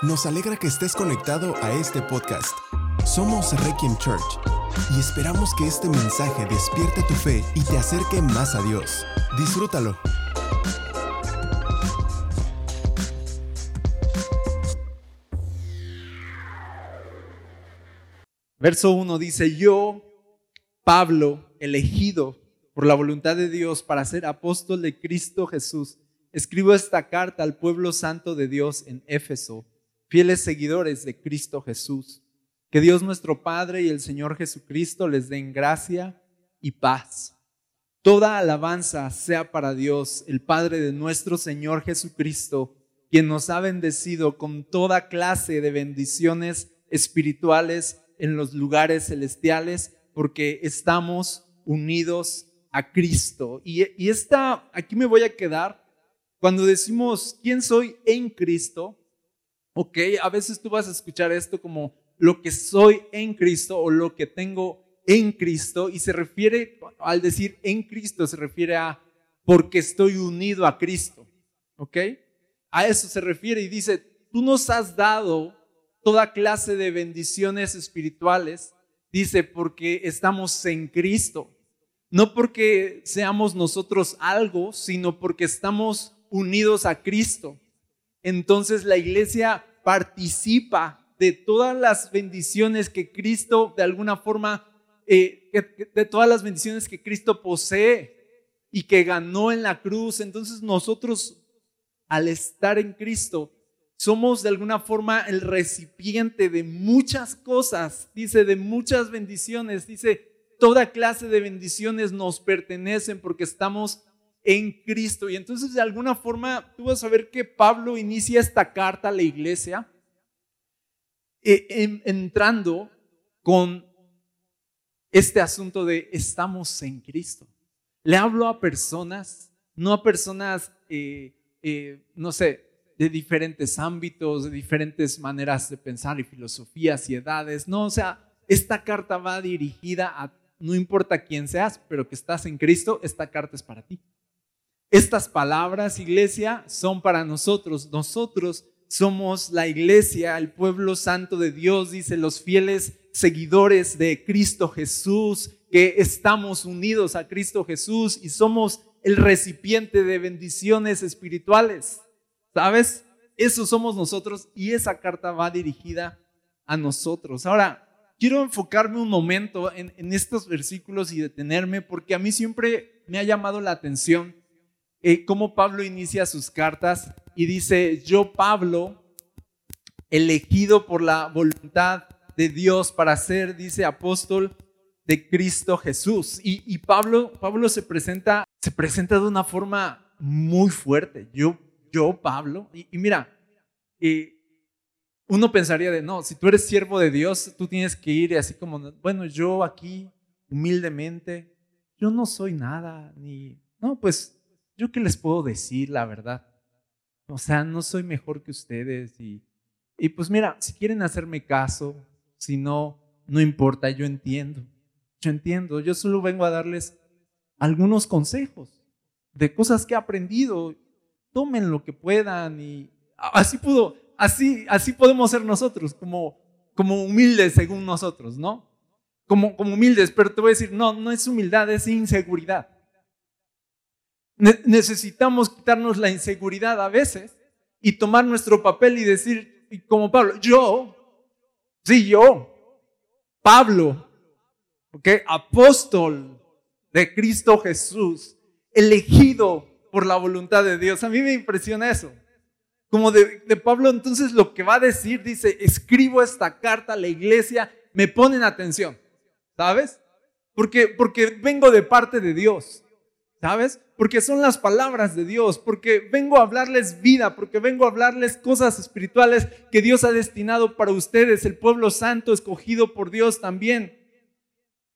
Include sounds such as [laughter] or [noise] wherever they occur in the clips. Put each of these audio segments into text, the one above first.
Nos alegra que estés conectado a este podcast. Somos Requiem Church y esperamos que este mensaje despierte tu fe y te acerque más a Dios. Disfrútalo. Verso 1 dice, yo, Pablo, elegido por la voluntad de Dios para ser apóstol de Cristo Jesús, escribo esta carta al pueblo santo de Dios en Éfeso, fieles seguidores de Cristo Jesús. Que Dios nuestro Padre y el Señor Jesucristo les den gracia y paz. Toda alabanza sea para Dios, el Padre de nuestro Señor Jesucristo, quien nos ha bendecido con toda clase de bendiciones espirituales en los lugares celestiales, porque estamos unidos a Cristo. Y, y esta, aquí me voy a quedar, cuando decimos, ¿quién soy en Cristo? Ok, a veces tú vas a escuchar esto como lo que soy en Cristo o lo que tengo en Cristo y se refiere, al decir en Cristo, se refiere a porque estoy unido a Cristo. ¿Ok? A eso se refiere y dice, tú nos has dado toda clase de bendiciones espirituales, dice, porque estamos en Cristo. No porque seamos nosotros algo, sino porque estamos unidos a Cristo. Entonces la iglesia participa de todas las bendiciones que Cristo de alguna forma, eh, de todas las bendiciones que Cristo posee y que ganó en la cruz. Entonces nosotros, al estar en Cristo, somos de alguna forma el recipiente de muchas cosas, dice, de muchas bendiciones, dice, toda clase de bendiciones nos pertenecen porque estamos en Cristo. Y entonces de alguna forma tú vas a ver que Pablo inicia esta carta a la iglesia eh, entrando con este asunto de estamos en Cristo. Le hablo a personas, no a personas, eh, eh, no sé, de diferentes ámbitos, de diferentes maneras de pensar y filosofías y edades. No, o sea, esta carta va dirigida a, no importa quién seas, pero que estás en Cristo, esta carta es para ti. Estas palabras, iglesia, son para nosotros. Nosotros somos la iglesia, el pueblo santo de Dios, dice los fieles seguidores de Cristo Jesús, que estamos unidos a Cristo Jesús y somos el recipiente de bendiciones espirituales. ¿Sabes? Eso somos nosotros y esa carta va dirigida a nosotros. Ahora, quiero enfocarme un momento en, en estos versículos y detenerme porque a mí siempre me ha llamado la atención eh, cómo Pablo inicia sus cartas y dice, yo Pablo, elegido por la voluntad de Dios para ser, dice, apóstol de Cristo Jesús. Y, Pablo, Pablo se presenta, se presenta de una forma muy fuerte. Yo, yo Pablo, y, mira, eh, uno pensaría de, no, si tú eres siervo de Dios, tú tienes que ir así como, bueno, yo aquí, humildemente, yo no soy nada, ni, no, pues ¿Yo qué les puedo decir, la verdad? O sea, no soy mejor que ustedes y, y pues mira, si quieren hacerme caso, si no, no importa, yo entiendo. Yo entiendo, yo solo vengo a darles algunos consejos de cosas que he aprendido. Tomen lo que puedan y así pudo, así, así podemos ser nosotros, como, como humildes según nosotros, ¿no? Como, como humildes, pero te voy a decir, no, no es humildad, es inseguridad necesitamos quitarnos la inseguridad a veces y tomar nuestro papel y decir, como Pablo, yo, sí, yo, Pablo, ¿ok? Apóstol de Cristo Jesús, elegido por la voluntad de Dios. A mí me impresiona eso. Como de, de Pablo, entonces lo que va a decir, dice, escribo esta carta a la iglesia, me ponen atención, ¿sabes? Porque, porque vengo de parte de Dios. ¿Sabes? Porque son las palabras de Dios, porque vengo a hablarles vida, porque vengo a hablarles cosas espirituales que Dios ha destinado para ustedes, el pueblo santo escogido por Dios también.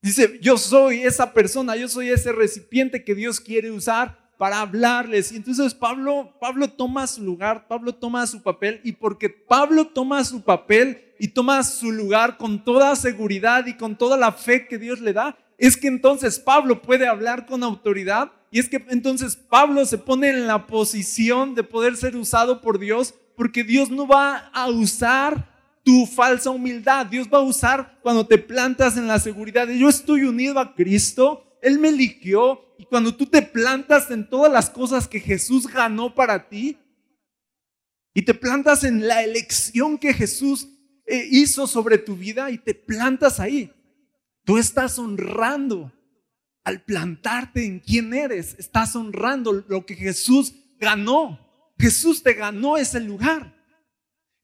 Dice, yo soy esa persona, yo soy ese recipiente que Dios quiere usar para hablarles. Y entonces Pablo, Pablo toma su lugar, Pablo toma su papel, y porque Pablo toma su papel y toma su lugar con toda seguridad y con toda la fe que Dios le da, es que entonces Pablo puede hablar con autoridad Y es que entonces Pablo se pone en la posición de poder ser usado por Dios porque Dios no va a usar tu falsa humildad. Dios va a usar cuando te plantas en la seguridad de yo estoy unido a Cristo, Él me eligió y cuando tú te plantas en todas las cosas que Jesús ganó para ti y te plantas en la elección que Jesús eh, hizo sobre tu vida y te plantas ahí, tú estás honrando al plantarte en quién eres, estás honrando lo que Jesús ganó. Jesús te ganó ese lugar.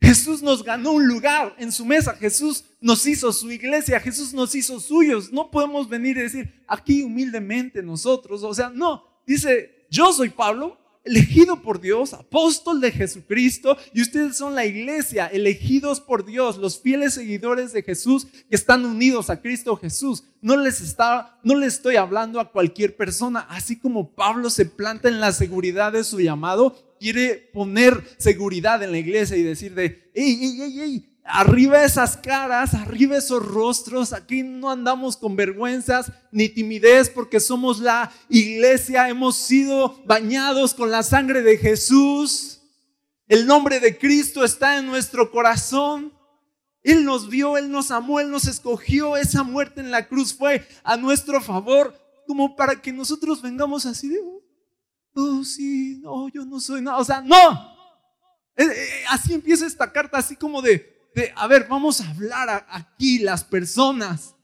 Jesús nos ganó un lugar en su mesa. Jesús nos hizo su iglesia. Jesús nos hizo suyos. No podemos venir y decir aquí humildemente nosotros. O sea, no. Dice, yo soy Pablo, elegido por Dios, apóstol de Jesucristo, y ustedes son la iglesia, elegidos por Dios, los fieles seguidores de Jesús que están unidos a Cristo Jesús. No les está, no les estoy hablando a cualquier persona, así como Pablo se planta en la seguridad de su llamado, quiere poner seguridad en la iglesia y decir de, hey, hey, hey, arriba esas caras, arriba esos rostros, aquí no andamos con vergüenzas ni timidez porque somos la iglesia, hemos sido bañados con la sangre de Jesús, el nombre de Cristo está en nuestro corazón. Él nos vio, Él nos amó, Él nos escogió. Esa muerte en la cruz fue a nuestro favor, como para que nosotros vengamos así de, oh, sí, no, yo no soy nada. O sea, no. Eh, eh, así empieza esta carta, así como de, a ver, vamos a hablar aquí las personas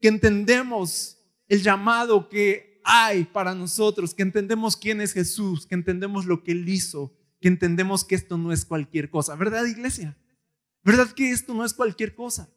que entendemos el llamado que hay para nosotros, que entendemos quién es Jesús, que entendemos lo que Él hizo, que entendemos que esto no es cualquier cosa. ¿Verdad, iglesia? ¿Verdad que esto no es cualquier cosa?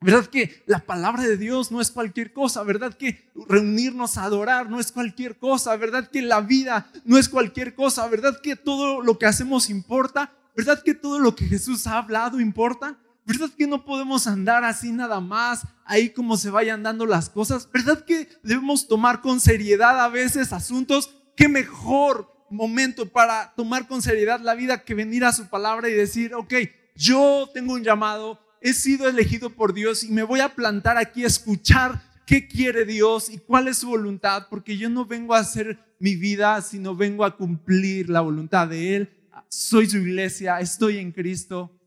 ¿Verdad que la palabra de Dios no es cualquier cosa? ¿Verdad que reunirnos a adorar no es cualquier cosa? ¿Verdad que la vida no es cualquier cosa? ¿Verdad que todo lo que hacemos importa? ¿Verdad que todo lo que Jesús ha hablado importa? ¿Verdad que no podemos andar así nada más, ahí como se vayan dando las cosas? ¿Verdad que debemos tomar con seriedad a veces asuntos? ¿Qué mejor momento para tomar con seriedad la vida que venir a su palabra y decir, ok, yo tengo un llamado, he sido elegido por Dios y me voy a plantar aquí a escuchar qué quiere Dios y cuál es su voluntad, porque yo no vengo a hacer mi vida, sino vengo a cumplir la voluntad de Él soy su iglesia, estoy en Cristo,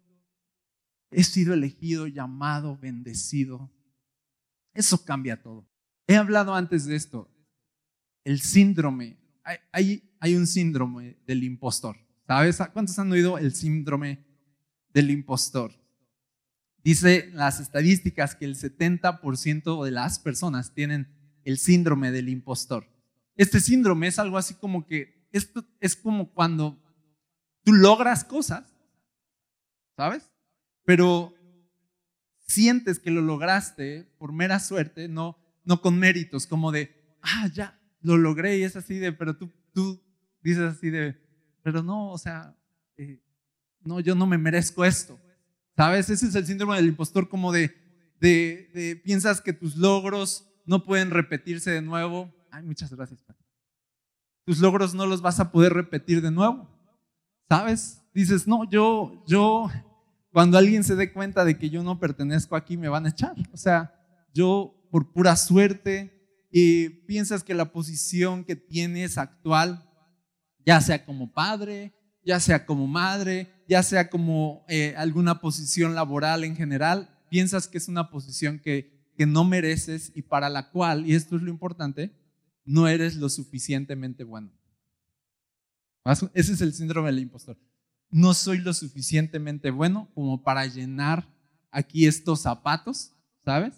he sido elegido, llamado, bendecido. Eso cambia todo. He hablado antes de esto, el síndrome. Hay, hay, un síndrome del impostor. ¿Sabes? ¿Cuántos han oído el síndrome del impostor? Dice las estadísticas que el 70% de las personas tienen el síndrome del impostor. Este síndrome es algo así como que esto es como cuando Tú logras cosas, ¿sabes? Pero sientes que lo lograste por mera suerte, no, no con méritos, como de, ah, ya, lo logré y es así de, pero tú, tú dices así de, pero no, o sea, eh, no, yo no me merezco esto. ¿Sabes? Ese es el síndrome del impostor, como de, de, de piensas que tus logros no pueden repetirse de nuevo. Ay, muchas gracias. Tus logros no los vas a poder repetir de nuevo. ¿Sabes? Dices, no, yo, yo, cuando alguien se dé cuenta de que yo no pertenezco aquí, me van a echar. O sea, yo por pura suerte, y piensas que la posición que tienes actual, ya sea como padre, ya sea como madre, ya sea como eh, alguna posición laboral en general, piensas que es una posición que, que no mereces y para la cual, y esto es lo importante, no eres lo suficientemente bueno. Ese es el síndrome del impostor. No soy lo suficientemente bueno como para llenar aquí estos zapatos, ¿sabes?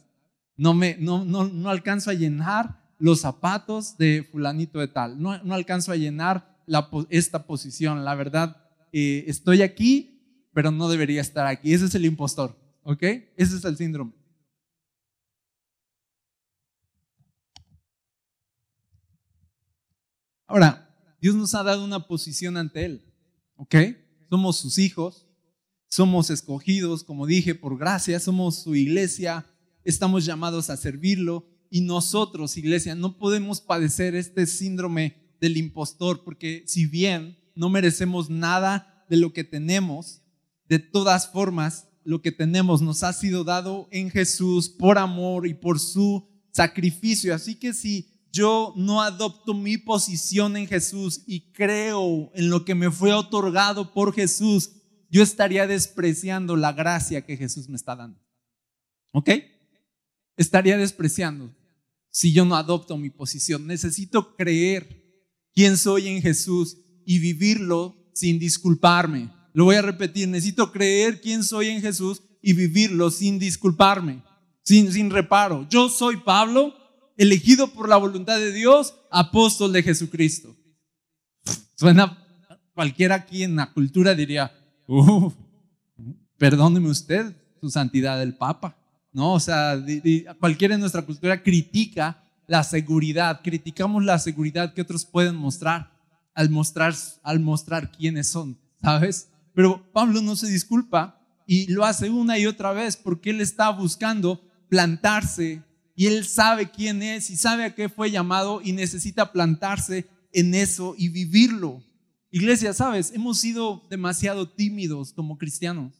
No, me, no, no, no alcanzo a llenar los zapatos de fulanito de tal. No, no alcanzo a llenar esta posición. La verdad, eh, estoy aquí, pero no debería estar aquí. Ese es el impostor, ¿ok? Ese es el síndrome. Ahora, Dios nos ha dado una posición ante Él. ¿Ok? Somos sus hijos, somos escogidos, como dije, por gracia, somos su iglesia, estamos llamados a servirlo y nosotros, iglesia, no podemos padecer este síndrome del impostor porque si bien no merecemos nada de lo que tenemos, de todas formas, lo que tenemos nos ha sido dado en Jesús por amor y por su sacrificio. Así que si yo no adopto mi posición en Jesús y creo en lo que me fue otorgado por Jesús, yo estaría despreciando la gracia que Jesús me está dando. ¿Ok? Estaría despreciando si yo no adopto mi posición. Necesito creer quién soy en Jesús y vivirlo sin disculparme. Lo voy a repetir, necesito creer quién soy en Jesús y vivirlo sin disculparme, sin, sin reparo. Yo soy Pablo, elegido por la voluntad de Dios, apóstol de Jesucristo. Suena, cualquiera aquí en la cultura diría, perdóneme usted, su santidad el Papa. No, o sea, cualquiera en nuestra cultura critica la seguridad, criticamos la seguridad que otros pueden mostrar al mostrar, al mostrar quiénes son, ¿sabes? Pero Pablo no se disculpa y lo hace una y otra vez porque él está buscando plantarse y él sabe quién es y sabe a qué fue llamado y necesita plantarse en eso y vivirlo. Iglesia, sabes, hemos sido demasiado tímidos como cristianos.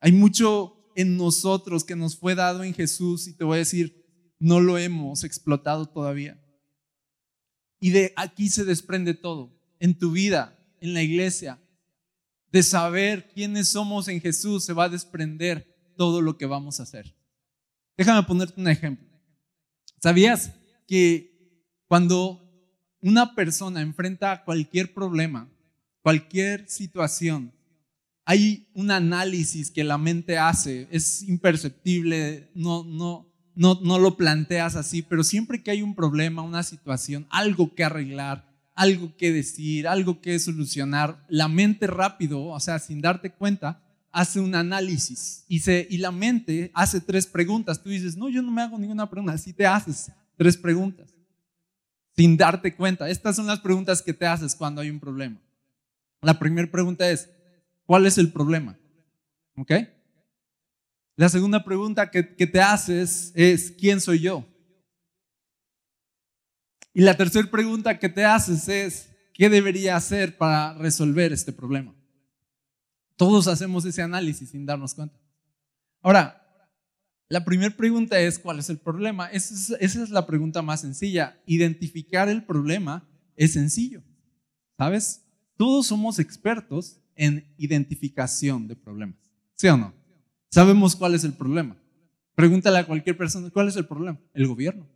Hay mucho en nosotros que nos fue dado en Jesús y te voy a decir, no lo hemos explotado todavía. Y de aquí se desprende todo, en tu vida, en la iglesia, de saber quiénes somos en Jesús, se va a desprender todo lo que vamos a hacer. Déjame ponerte un ejemplo. ¿Sabías que cuando una persona enfrenta cualquier problema, cualquier situación, hay un análisis que la mente hace, es imperceptible, no, no, no, no lo planteas así, pero siempre que hay un problema, una situación, algo que arreglar, algo que decir, algo que solucionar, la mente rápido, o sea, sin darte cuenta, hace un análisis y, se, y la mente hace tres preguntas. Tú dices, no, yo no me hago ninguna pregunta, así te haces tres preguntas, sin darte cuenta. Estas son las preguntas que te haces cuando hay un problema. La primera pregunta es, ¿cuál es el problema? ¿Ok? La segunda pregunta que, que te haces es, ¿quién soy yo? Y la tercera pregunta que te haces es, ¿qué debería hacer para resolver este problema? Todos hacemos ese análisis sin darnos cuenta. Ahora, la primera pregunta es, ¿cuál es el problema? Esa es, la pregunta más sencilla. Identificar el problema es sencillo. ¿Sabes? Todos somos expertos en identificación de problemas. ¿Sí o no? Sabemos cuál es el problema. Pregúntale a cualquier persona, ¿cuál es el problema? El gobierno.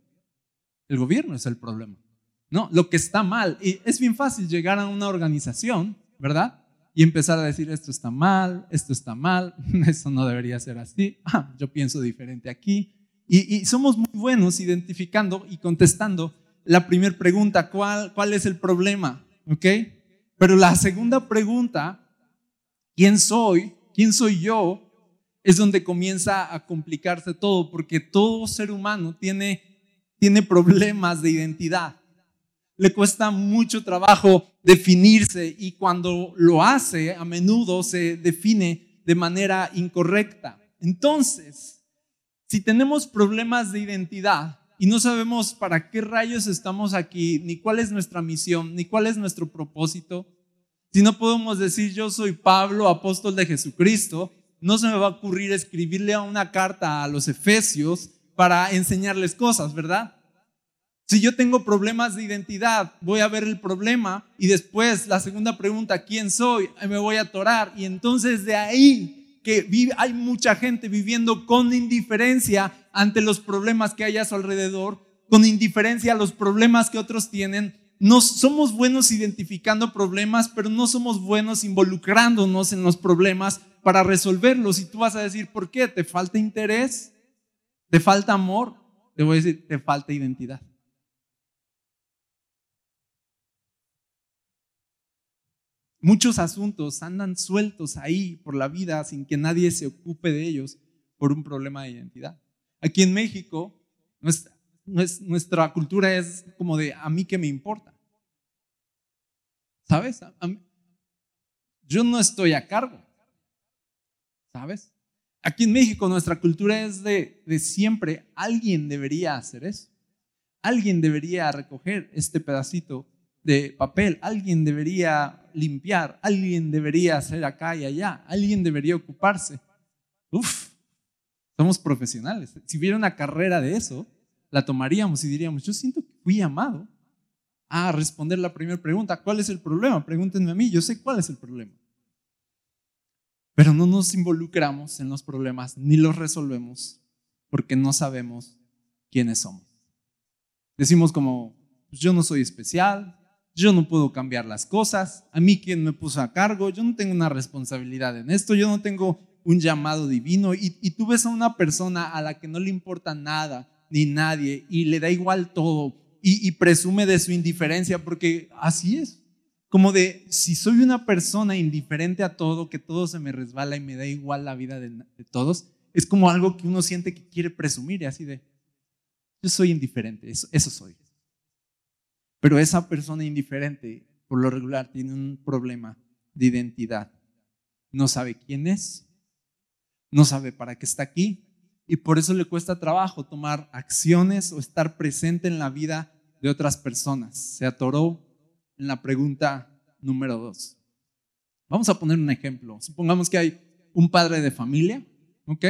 El gobierno es el problema. No, lo que está mal. Y es bien fácil llegar a una organización, ¿verdad? Y empezar a decir, esto está mal, esto está mal, [laughs] esto no debería ser así, ah, yo pienso diferente aquí. Y, somos muy buenos identificando y contestando la primera pregunta, ¿cuál, ¿cuál es el problema? ¿Ok? Pero la segunda pregunta, ¿quién soy? ¿Quién soy yo? Es donde comienza a complicarse todo, porque todo ser humano tiene, tiene problemas de identidad le cuesta mucho trabajo definirse y cuando lo hace a menudo se define de manera incorrecta. Entonces, si tenemos problemas de identidad y no sabemos para qué rayos estamos aquí, ni cuál es nuestra misión, ni cuál es nuestro propósito, si no podemos decir yo soy Pablo, apóstol de Jesucristo, no se me va a ocurrir escribirle una carta a los efesios para enseñarles cosas, ¿verdad? Si yo tengo problemas de identidad, voy a ver el problema y después la segunda pregunta, ¿quién soy? Me voy a atorar. Y entonces de ahí que hay mucha gente viviendo con indiferencia ante los problemas que hay a su alrededor, con indiferencia a los problemas que otros tienen. No somos buenos identificando problemas, pero no somos buenos involucrándonos en los problemas para resolverlos. Y tú vas a decir, ¿por qué? ¿Te falta interés? ¿Te falta amor? Te voy a decir, te falta identidad. Muchos asuntos andan sueltos ahí por la vida sin que nadie se ocupe de ellos por un problema de identidad. Aquí en México, nuestra, cultura es como de a mí que me importa. ¿Sabes? yo no estoy a cargo. ¿Sabes? Aquí en México nuestra cultura es de, de siempre, alguien debería hacer eso. Alguien debería recoger este pedacito de papel, alguien debería limpiar, alguien debería hacer acá y allá, alguien debería ocuparse. Uf, somos profesionales. Si hubiera una carrera de eso, la tomaríamos y diríamos, yo siento que fui amado a responder la primera pregunta, ¿cuál es el problema? Pregúntenme a mí, yo sé cuál es el problema. Pero no nos involucramos en los problemas ni los resolvemos porque no sabemos quiénes somos. Decimos como, pues yo no soy especial, yo no puedo cambiar las cosas, a mí quién me puso a cargo, yo no tengo una responsabilidad en esto, yo no tengo un llamado divino. Y, tú ves a una persona a la que no le importa nada ni nadie y le da igual todo y, presume de su indiferencia porque así es. Como de, si soy una persona indiferente a todo, que todo se me resbala y me da igual la vida de, todos, es como algo que uno siente que quiere presumir y así de, yo soy indiferente, eso soy. Pero esa persona indiferente, por lo regular, tiene un problema de identidad. No sabe quién es, no sabe para qué está aquí y por eso le cuesta trabajo tomar acciones o estar presente en la vida de otras personas. Se atoró en la pregunta número dos. Vamos a poner un ejemplo. Supongamos que hay un padre de familia, ¿ok?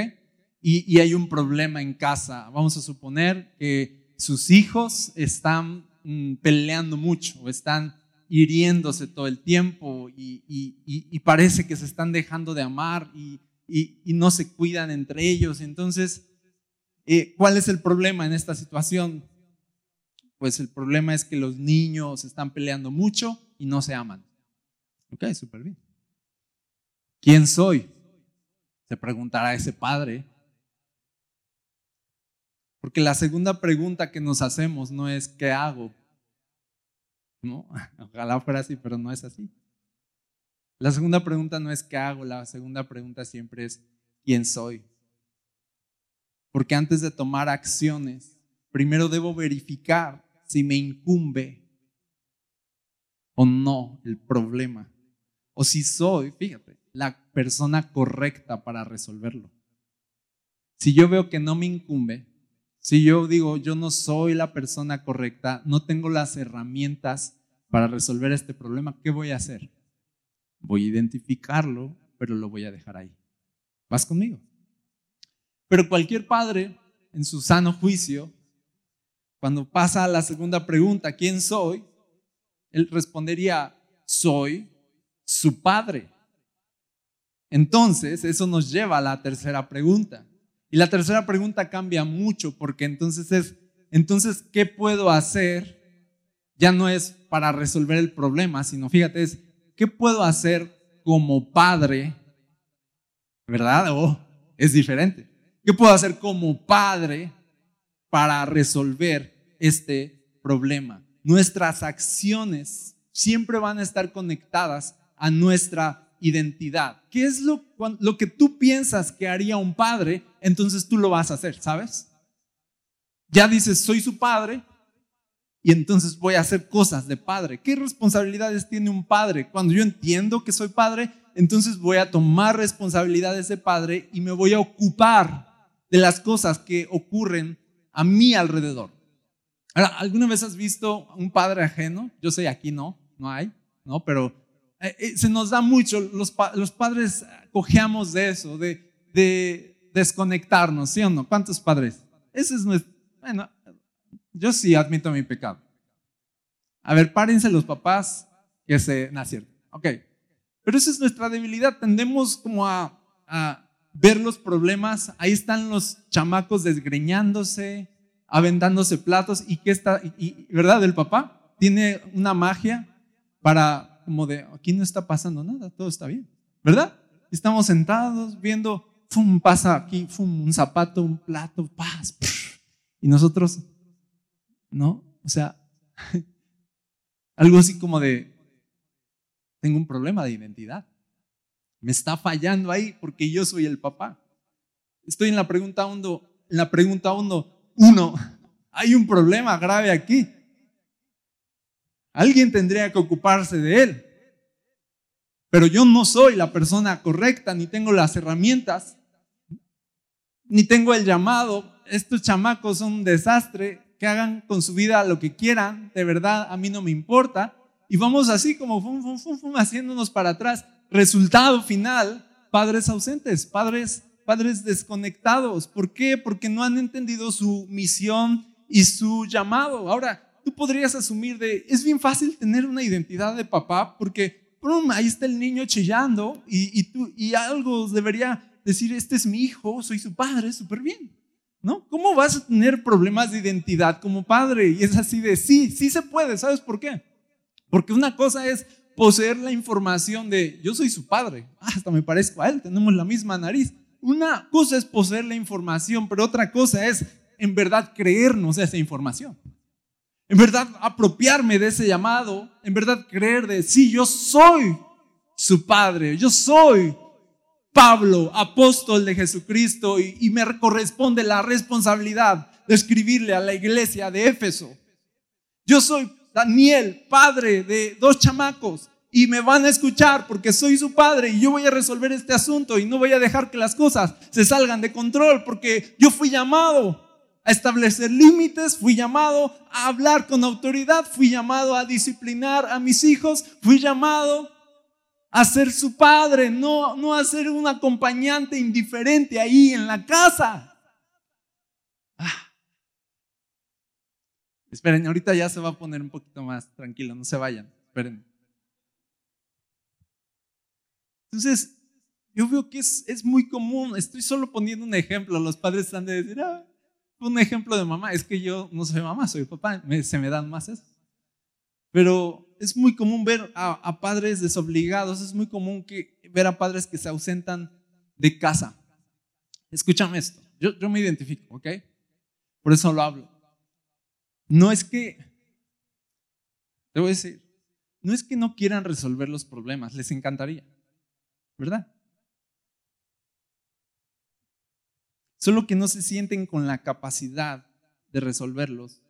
Y, hay un problema en casa. Vamos a suponer que sus hijos están mm, peleando mucho o están hiriéndose todo el tiempo y, parece que se están dejando de amar y, no se cuidan entre ellos. Entonces, eh, ¿cuál es el problema en esta situación? pues el problema es que los niños están peleando mucho y no se aman. Ok, súper bien. ¿Quién soy? Se preguntará ese padre. Porque la segunda pregunta que nos hacemos no es ¿qué hago? No, [laughs] ojalá fuera así, pero no es así. La segunda pregunta no es ¿qué hago? La segunda pregunta siempre es ¿quién soy? Porque antes de tomar acciones, primero debo verificar si me incumbe o no el problema. O si soy, fíjate, la persona correcta para resolverlo. Si yo veo que no me incumbe, si yo digo, yo no soy la persona correcta, no tengo las herramientas para resolver este problema, ¿qué voy a hacer? Voy a identificarlo, pero lo voy a dejar ahí. ¿Vas conmigo? Pero cualquier padre, en su sano juicio, cuando pasa a la segunda pregunta, ¿quién soy? Él respondería, soy su padre. Entonces, eso nos lleva a la tercera pregunta. Y la tercera pregunta cambia mucho porque entonces es, entonces, ¿qué puedo hacer? Ya no es para resolver el problema, sino fíjate, es, ¿qué puedo hacer como padre? ¿Verdad? Oh, es diferente. ¿Qué puedo hacer como padre para resolver este problema. Nuestras acciones siempre van a estar conectadas a nuestra identidad. ¿Qué es lo, lo que tú piensas que haría un padre? Entonces tú lo vas a hacer, ¿sabes? Ya dices, soy su padre, y entonces voy a hacer cosas de padre. ¿Qué responsabilidades tiene un padre? Cuando yo entiendo que soy padre, entonces voy a tomar responsabilidades de padre y me voy a ocupar de las cosas que ocurren a mi alrededor. ¿alguna vez has visto un padre ajeno? Yo sé, aquí no, no hay, ¿no? Pero se nos da mucho, los, los padres cojeamos de eso, de, de, desconectarnos, ¿sí o no? ¿Cuántos padres? Ese es nuestro, bueno, yo sí admito mi pecado. A ver, párense los papás que se nacieron. Ok. Pero esa es nuestra debilidad. Tendemos como a, a ver los problemas, ahí están los chamacos desgreñándose, aventándose platos y qué está, y, ¿verdad? El papá tiene una magia para como de, aquí no está pasando nada, todo está bien, ¿verdad? Estamos sentados viendo, fum, pasa aquí, fum, un zapato, un plato, paz, y nosotros, ¿no? O sea, [laughs] algo así como de, tengo un problema de identidad. Me está fallando ahí porque yo soy el papá. Estoy en la pregunta uno, en la pregunta uno, uno, [laughs] hay un problema grave aquí. Alguien tendría que ocuparse de él. Pero yo no soy la persona correcta, ni tengo las herramientas, ni tengo el llamado. Estos chamacos son un desastre, que hagan con su vida lo que quieran, de verdad, a mí no me importa. Y vamos así como fum, fum, fum, fum, haciéndonos para atrás. Resultado final, padres ausentes, padres, padres desconectados. ¿Por qué? Porque no han entendido su misión y su llamado. Ahora, tú podrías asumir de, es bien fácil tener una identidad de papá porque, ahí está el niño chillando y, y, tú, y algo debería decir, este es mi hijo, soy su padre, súper bien. ¿No? ¿Cómo vas a tener problemas de identidad como padre? Y es así de, sí, sí se puede, ¿sabes por qué? Porque una cosa es poseer la información de, yo soy su padre, ah, hasta me parezco a él, tenemos la misma nariz. Una cosa es poseer la información, pero otra cosa es en verdad creernos esa información. En verdad apropiarme de ese llamado, en verdad creer de, sí, yo soy su padre, yo soy Pablo, apóstol de Jesucristo, y, me corresponde la responsabilidad de escribirle a la iglesia de Éfeso. Yo soy Daniel, padre de dos chamacos, y me van a escuchar porque soy su padre y yo voy a resolver este asunto y no voy a dejar que las cosas se salgan de control porque yo fui llamado a establecer límites, fui llamado a hablar con autoridad, fui llamado a disciplinar a mis hijos, fui llamado a ser su padre, no, no a ser un acompañante indiferente ahí en la casa. Ah. Esperen, ahorita ya se va a poner un poquito más tranquilo, no se vayan, esperen. Entonces, yo veo que es, es, muy común, estoy solo poniendo un ejemplo, los padres están de decir, ah, un ejemplo de mamá, es que yo no soy mamá, soy papá, se me dan más eso. Pero es muy común ver a, padres desobligados, es muy común que, ver a padres que se ausentan de casa. Escúchame esto, yo, yo me identifico, ¿ok? Por eso lo hablo. No es que, te voy a decir, no es que no quieran resolver los problemas, les encantaría, ¿verdad? Solo que no se sienten con la capacidad de resolverlos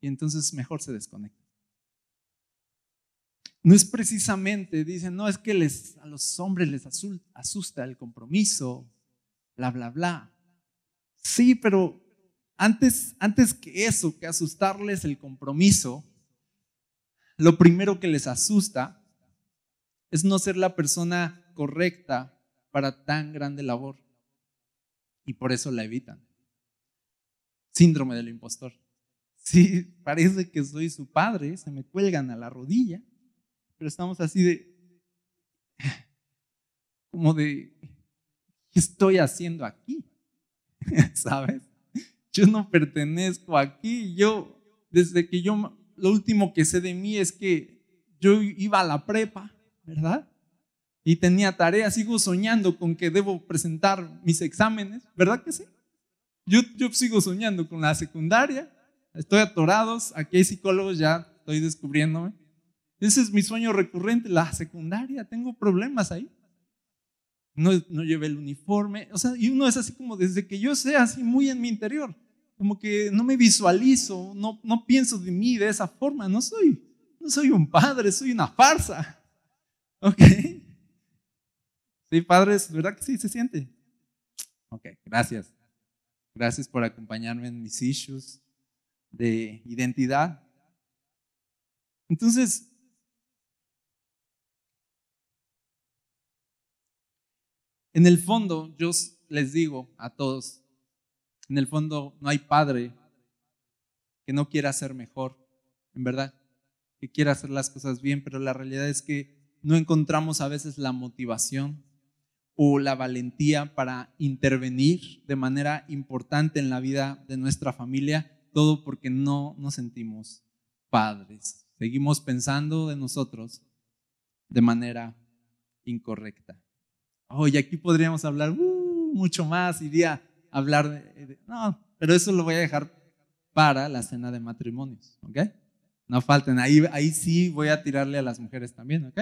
y entonces mejor se desconectan no es precisamente, dicen, no, es que les, a los hombres les asusta el compromiso, bla, bla, bla. Sí, pero antes, antes que eso, que asustarles el compromiso, lo primero que les asusta es no ser la persona correcta para tan grande labor. Y por eso la evitan. Síndrome del impostor. Sí, parece que soy su padre, se me cuelgan a la rodilla pero estamos así de, como de, ¿qué estoy haciendo aquí? [laughs] ¿Sabes? Yo no pertenezco aquí, yo, desde que yo, lo último que sé de mí es que yo iba a la prepa, ¿verdad? Y tenía tareas, sigo soñando con que debo presentar mis exámenes, ¿verdad que sí? Yo, yo sigo soñando con la secundaria, estoy atorados, aquí hay psicólogos, ya estoy descubriéndome ese es mi sueño recurrente, la secundaria, tengo problemas ahí. No, no llevé el uniforme, o sea, y uno es así como desde que yo sé, así muy en mi interior, como que no me visualizo, no, no pienso de mí de esa forma, no soy, no soy un padre, soy una farsa. ¿Ok? Sí, padres, ¿verdad que sí se siente? Ok, gracias. Gracias por acompañarme en mis issues de identidad. Entonces, En el fondo, yo les digo a todos, en el fondo no hay padre que no quiera ser mejor, en verdad, que quiera hacer las cosas bien, pero la realidad es que no encontramos a veces la motivación o la valentía para intervenir de manera importante en la vida de nuestra familia, todo porque no nos sentimos padres. Seguimos pensando de nosotros de manera incorrecta. Oye, aquí podríamos hablar uh, mucho más, iría a hablar de, No, pero eso lo voy a dejar para la cena de matrimonios, ¿ok? No falten, ahí, ahí sí voy a tirarle a las mujeres también, ¿ok?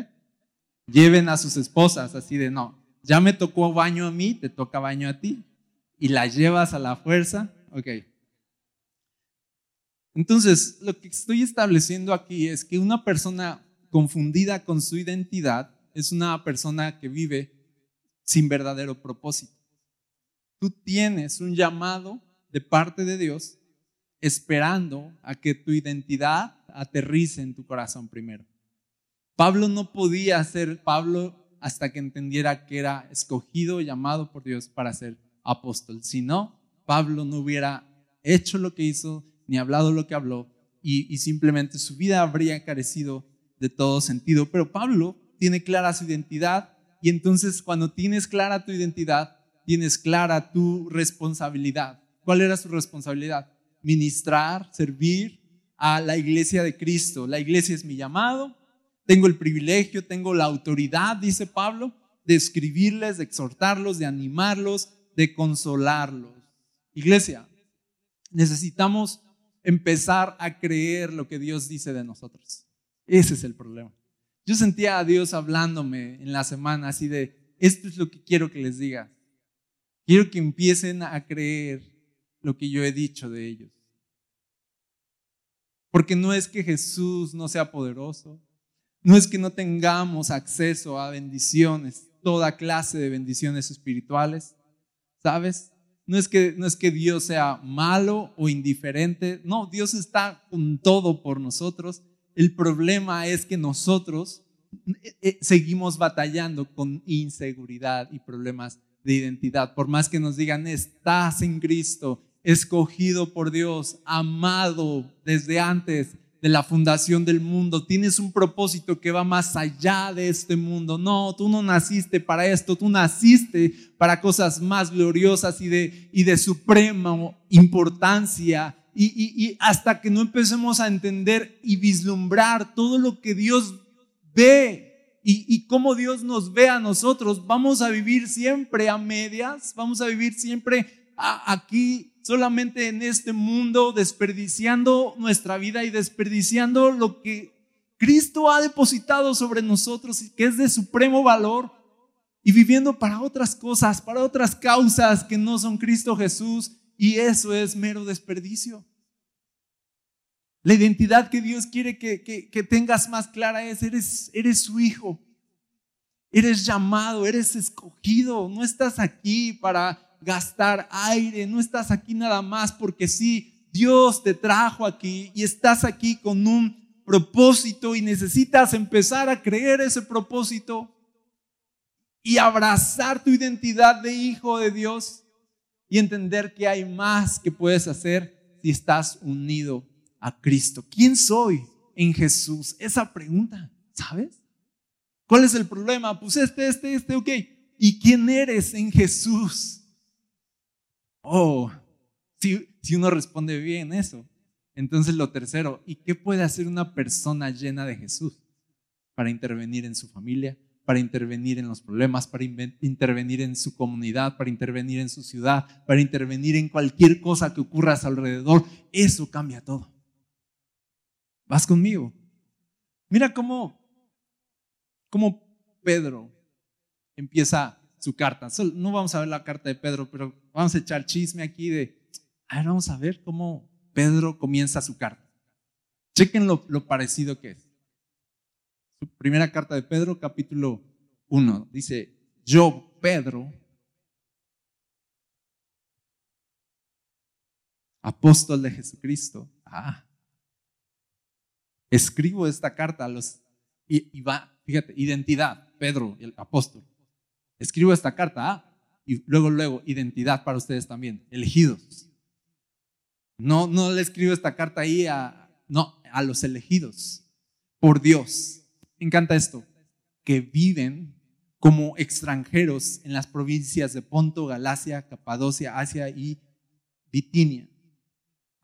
Lleven a sus esposas así de, no, ya me tocó baño a mí, te toca baño a ti, y la llevas a la fuerza, ¿ok? Entonces, lo que estoy estableciendo aquí es que una persona confundida con su identidad es una persona que vive sin verdadero propósito. Tú tienes un llamado de parte de Dios esperando a que tu identidad aterrice en tu corazón primero. Pablo no podía ser Pablo hasta que entendiera que era escogido, llamado por Dios para ser apóstol. Si no, Pablo no hubiera hecho lo que hizo, ni hablado lo que habló, y, y simplemente su vida habría carecido de todo sentido. Pero Pablo tiene clara su identidad y entonces cuando tienes clara tu identidad, tienes clara tu responsabilidad. ¿Cuál era su responsabilidad? Ministrar, servir a la iglesia de Cristo. La iglesia es mi llamado, tengo el privilegio, tengo la autoridad, dice Pablo, de escribirles, de exhortarlos, de animarlos, de consolarlos. Iglesia, necesitamos empezar a creer lo que Dios dice de nosotros. Ese es el problema. Yo sentía a Dios hablándome en la semana así de, esto es lo que quiero que les diga. Quiero que empiecen a creer lo que yo he dicho de ellos. Porque no es que Jesús no sea poderoso, no es que no tengamos acceso a bendiciones, toda clase de bendiciones espirituales, ¿sabes? No es que, no es que Dios sea malo o indiferente, no, Dios está con todo por nosotros el problema es que nosotros eh, eh, seguimos batallando con inseguridad y problemas de identidad. Por más que nos digan, estás en Cristo, escogido por Dios, amado desde antes de la fundación del mundo, tienes un propósito que va más allá de este mundo. No, tú no naciste para esto, tú naciste para cosas más gloriosas y de, y de suprema importancia y, hasta que no empecemos a entender y vislumbrar todo lo que Dios ve y, y cómo Dios nos ve a nosotros, vamos a vivir siempre a medias, vamos a vivir siempre aquí solamente en este mundo, desperdiciando nuestra vida y desperdiciando lo que Cristo ha depositado sobre nosotros y que es de supremo valor y viviendo para otras cosas, para otras causas que no son Cristo Jesús y eso es mero desperdicio. La identidad que Dios quiere que, que, tengas más clara es, eres, eres su hijo. Eres llamado, eres escogido. No estás aquí para gastar aire, no estás aquí nada más porque sí, Dios te trajo aquí y estás aquí con un propósito y necesitas empezar a creer ese propósito y abrazar tu identidad de hijo de Dios y entender que hay más que puedes hacer si estás unido a Cristo. ¿Quién soy en Jesús? Esa pregunta, ¿sabes? ¿Cuál es el problema? Pues este, este, este, ok. ¿Y quién eres en Jesús? Oh, si, si uno responde bien eso. Entonces lo tercero, ¿y qué puede hacer una persona llena de Jesús para intervenir en su familia, para intervenir en los problemas, para intervenir en su comunidad, para intervenir en su ciudad, para intervenir en cualquier cosa que ocurra a su alrededor. Eso cambia todo. ¿Vas conmigo? Mira cómo, cómo Pedro empieza su carta. No vamos a ver la carta de Pedro, pero vamos a echar chisme aquí de, a ver, vamos a ver cómo Pedro comienza su carta. Chequen lo, lo parecido que es. Su primera carta de Pedro, capítulo 1, dice, yo, Pedro, apóstol de Jesucristo, ah, escribo esta carta a los, y, va, fíjate, identidad, Pedro, el apóstol, escribo esta carta, ah, y luego, luego, identidad para ustedes también, elegidos. No, no le escribo esta carta ahí a, no, a los elegidos por Dios encanta esto, que viven como extranjeros en las provincias de Ponto, Galacia, Capadocia, Asia y Bitinia.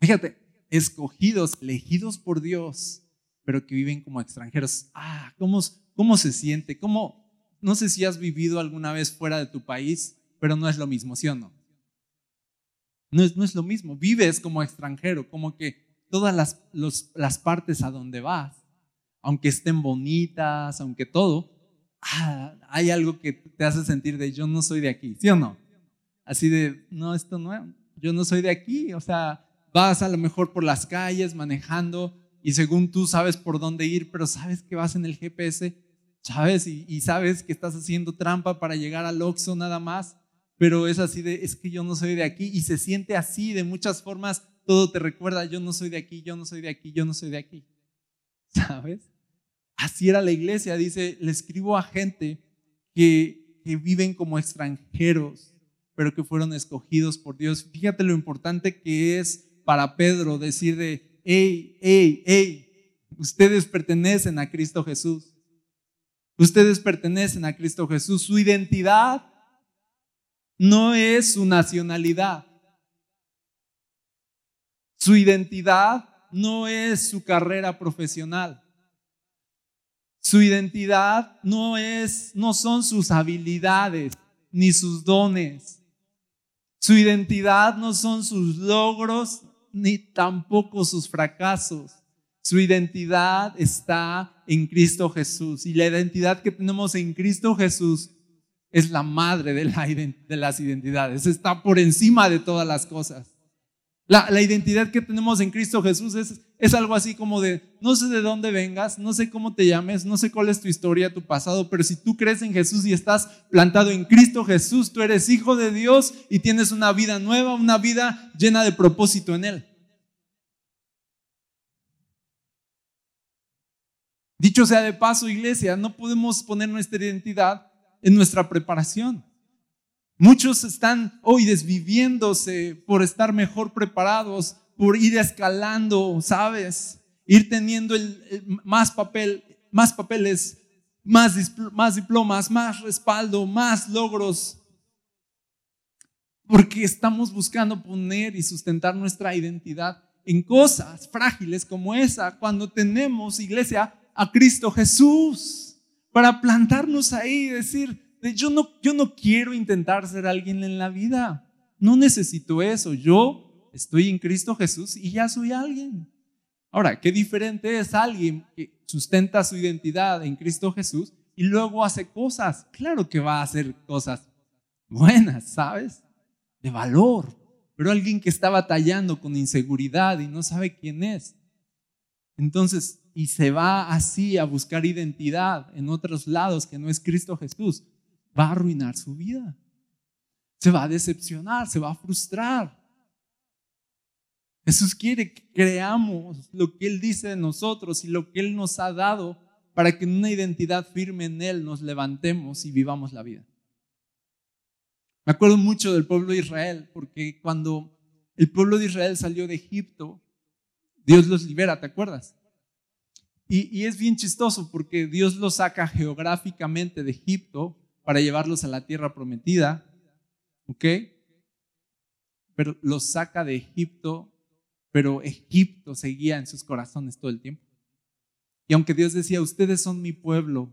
Fíjate, escogidos, elegidos por Dios, pero que viven como extranjeros. Ah, ¿cómo, cómo se siente? ¿Cómo? No sé si has vivido alguna vez fuera de tu país, pero no es lo mismo, ¿sí o no? No es, no es lo mismo. Vives como extranjero, como que todas las, las partes a donde vas aunque estén bonitas, aunque todo, ah, hay algo que te hace sentir de yo no soy de aquí, ¿sí o no? Así de, no, esto no, yo no soy de aquí, o sea, vas a lo mejor por las calles manejando y según tú sabes por dónde ir, pero sabes que vas en el GPS, sabes, y, sabes que estás haciendo trampa para llegar al Oxxo nada más, pero es así de, es que yo no soy de aquí y se siente así de muchas formas, todo te recuerda, yo no soy de aquí, yo no soy de aquí, yo no soy de aquí, [laughs] ¿sabes? Así era la iglesia, dice, le escribo a gente que, que viven como extranjeros, pero que fueron escogidos por Dios. Fíjate lo importante que es para Pedro decir de, hey, hey, hey, ustedes pertenecen a Cristo Jesús. Ustedes pertenecen a Cristo Jesús. Su identidad no es su nacionalidad. Su identidad no es su carrera profesional. Su identidad no es no son sus habilidades ni sus dones. Su identidad no son sus logros ni tampoco sus fracasos. Su identidad está en Cristo Jesús. Y la identidad que tenemos en Cristo Jesús es la madre de, las identidades. Está por encima de todas las cosas. La, identidad que tenemos en Cristo Jesús es, es algo así como de, no sé de dónde vengas, no sé cómo te llames, no sé cuál es tu historia, tu pasado, pero si tú crees en Jesús y estás plantado en Cristo Jesús, tú eres hijo de Dios y tienes una vida nueva, una vida llena de propósito en Él. Dicho sea de paso, iglesia, no podemos poner nuestra identidad en nuestra preparación. Muchos están hoy desviviéndose por estar mejor preparados, por ir escalando, ¿sabes? Ir teniendo más papel, más papeles, más, más diplomas, más respaldo, más logros. Porque estamos buscando poner y sustentar nuestra identidad en cosas frágiles como esa, cuando tenemos, iglesia, a Cristo Jesús, para plantarnos ahí y decir, yo no, yo no quiero intentar ser alguien en la vida. No necesito eso. Yo estoy en Cristo Jesús y ya soy alguien. Ahora, qué diferente es alguien que sustenta su identidad en Cristo Jesús y luego hace cosas. Claro que va a hacer cosas buenas, ¿sabes? De valor. Pero alguien que está batallando con inseguridad y no sabe quién es. Entonces, y se va así a buscar identidad en otros lados que no es Cristo Jesús va a arruinar su vida. Se va a decepcionar, se va a frustrar. Jesús quiere que creamos lo que Él dice de nosotros y lo que Él nos ha dado para que en una identidad firme en Él nos levantemos y vivamos la vida. Me acuerdo mucho del pueblo de Israel, porque cuando el pueblo de Israel salió de Egipto, Dios los libera, ¿te acuerdas? Y, es bien chistoso porque Dios los saca geográficamente de Egipto para llevarlos a la tierra prometida, ¿ok? Pero los saca de Egipto, pero Egipto seguía en sus corazones todo el tiempo. Y aunque Dios decía, ustedes son mi pueblo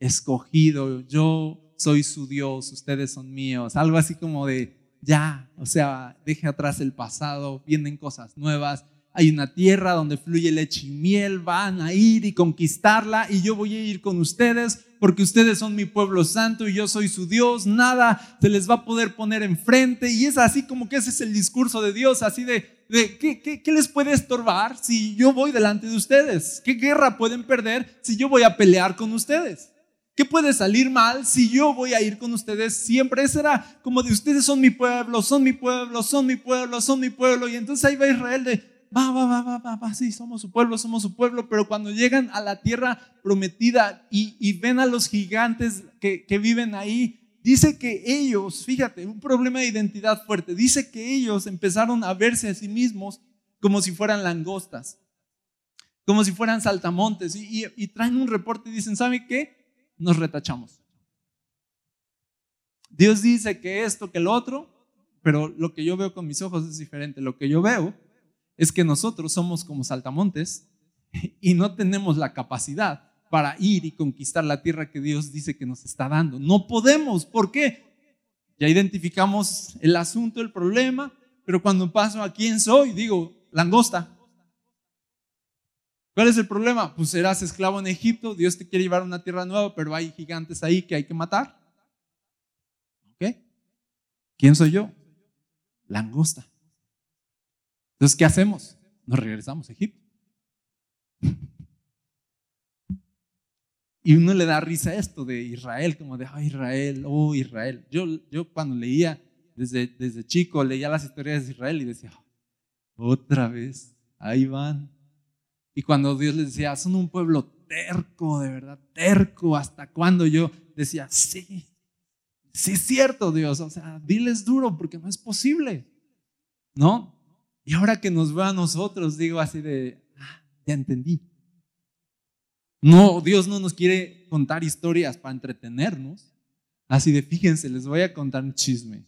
escogido, yo soy su Dios, ustedes son míos, algo así como de, ya, o sea, deje atrás el pasado, vienen cosas nuevas, hay una tierra donde fluye leche y miel, van a ir y conquistarla y yo voy a ir con ustedes porque ustedes son mi pueblo santo y yo soy su Dios, nada se les va a poder poner enfrente y es así como que ese es el discurso de Dios, así de, de ¿qué, qué les puede estorbar si yo voy delante de ustedes? ¿Qué guerra pueden perder si yo voy a pelear con ustedes? ¿Qué puede salir mal si yo voy a ir con ustedes siempre? Ese era como de ustedes son mi pueblo, son mi pueblo, son mi pueblo, son mi pueblo. Y entonces ahí va Israel de, va, va, va, va, va, va, sí, somos su pueblo, somos su pueblo, pero cuando llegan a la tierra prometida y, ven a los gigantes que, viven ahí, dice que ellos, fíjate, un problema de identidad fuerte, dice que ellos empezaron a verse a sí mismos como si fueran langostas, como si fueran saltamontes, y, y, traen un reporte y dicen, ¿sabe qué? Nos retachamos. Dios dice que esto, que el otro, pero lo que yo veo con mis ojos es diferente. Lo que yo veo es que nosotros somos como saltamontes y no tenemos la capacidad para ir y conquistar la tierra que Dios dice que nos está dando. No podemos. ¿Por qué? Ya identificamos el asunto, el problema, pero cuando paso a quién soy, digo, langosta. ¿Cuál es el problema? Pues serás esclavo en Egipto, Dios te quiere llevar a una tierra nueva, pero hay gigantes ahí que hay que matar. ¿Ok? ¿Quién soy yo? Langosta. Entonces, ¿qué hacemos? Nos regresamos a Egipto. Y uno le da risa esto de Israel, como de, oh Israel, oh Israel. Yo, yo cuando leía, desde, desde chico, leía las historias de Israel y decía, otra vez, ahí van. Y cuando Dios les decía, son un pueblo terco, de verdad, terco, ¿hasta cuándo? Yo decía, sí, sí es cierto Dios, o sea, diles duro porque no es posible, ¿no? Y ahora que nos ve a nosotros, digo así de, ah, ya entendí. No, Dios no nos quiere contar historias para entretenernos. Así de, fíjense, les voy a contar un chisme.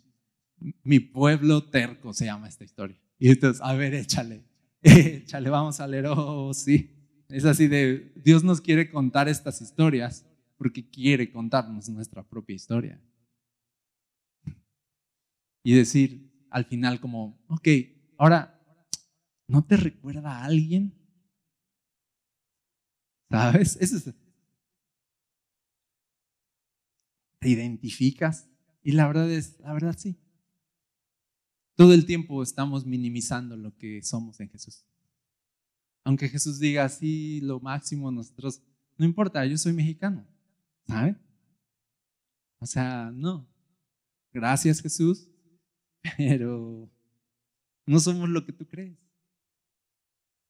Mi pueblo terco se llama esta historia. Y entonces, a ver, échale, [laughs] échale, vamos a leer, oh, sí. Es así de, Dios nos quiere contar estas historias porque quiere contarnos nuestra propia historia. Y decir al final como, ok, ahora, ¿no te recuerda a alguien? ¿Sabes? Eso es, ¿Te identificas? Y la verdad es, la verdad sí. Todo el tiempo estamos minimizando lo que somos en Jesús. Aunque Jesús diga así lo máximo, nosotros, no importa, yo soy mexicano, ¿sabe? O sea, no. Gracias Jesús, [laughs] pero no somos lo que tú crees.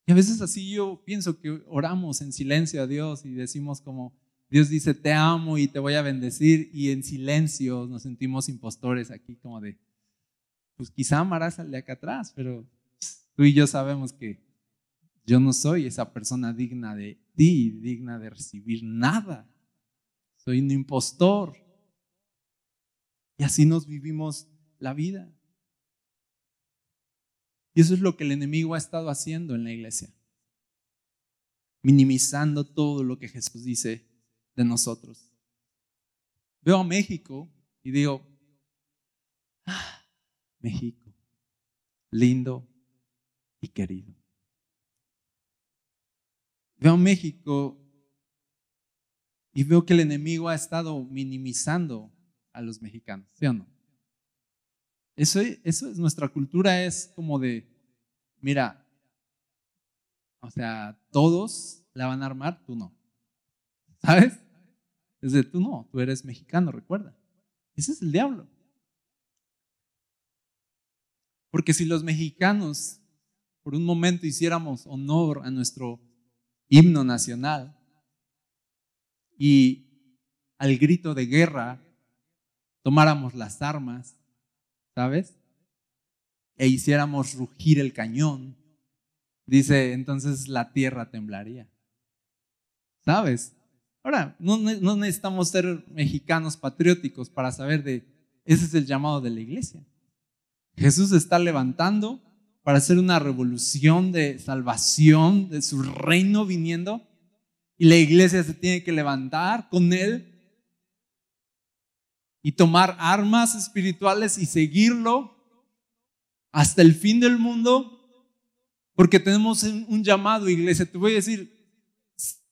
Y a veces así yo pienso que oramos en silencio a Dios y decimos como, Dios dice, te amo y te voy a bendecir y en silencio nos sentimos impostores aquí como de, pues quizá amarás al de acá atrás, pero tú y yo sabemos que yo no soy esa persona digna de ti, digna de recibir nada. Soy un impostor. Y así nos vivimos la vida. Y eso es lo que el enemigo ha estado haciendo en la iglesia. Minimizando todo lo que Jesús dice de nosotros. Veo a México y digo, ah, México, lindo y querido. Veo a México y veo que el enemigo ha estado minimizando a los mexicanos, ¿sí o no? Eso, eso es nuestra cultura, es como de, mira, o sea, todos la van a armar, tú no. ¿Sabes? Es de tú no, tú eres mexicano, recuerda. Ese es el diablo. Porque si los mexicanos por un momento hiciéramos honor a nuestro himno nacional y al grito de guerra tomáramos las armas, ¿sabes? E hiciéramos rugir el cañón, dice, entonces la tierra temblaría. ¿Sabes? Ahora, no, necesitamos ser mexicanos patrióticos para saber de, ese es el llamado de la iglesia. Jesús está levantando para hacer una revolución de salvación de su reino viniendo y la iglesia se tiene que levantar con él y tomar armas espirituales y seguirlo hasta el fin del mundo porque tenemos un llamado, iglesia. Te voy a decir,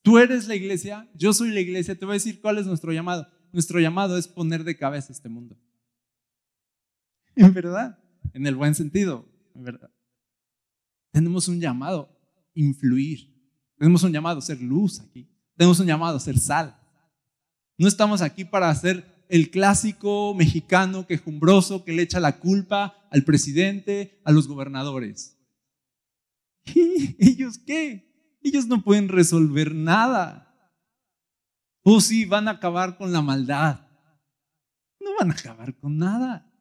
Tú eres la iglesia, yo soy la iglesia, te voy a decir cuál es nuestro llamado. Nuestro llamado es poner de cabeza este mundo. En verdad, en el buen sentido, en verdad. Tenemos un llamado, influir. Tenemos un llamado, ser luz aquí. Tenemos un llamado, ser sal. No estamos aquí para ser el clásico mexicano quejumbroso que le echa la culpa al presidente, a los gobernadores. [laughs] ¿Y ellos qué? Ellos no pueden resolver nada. O sí, van a acabar con la maldad. No van a acabar con nada.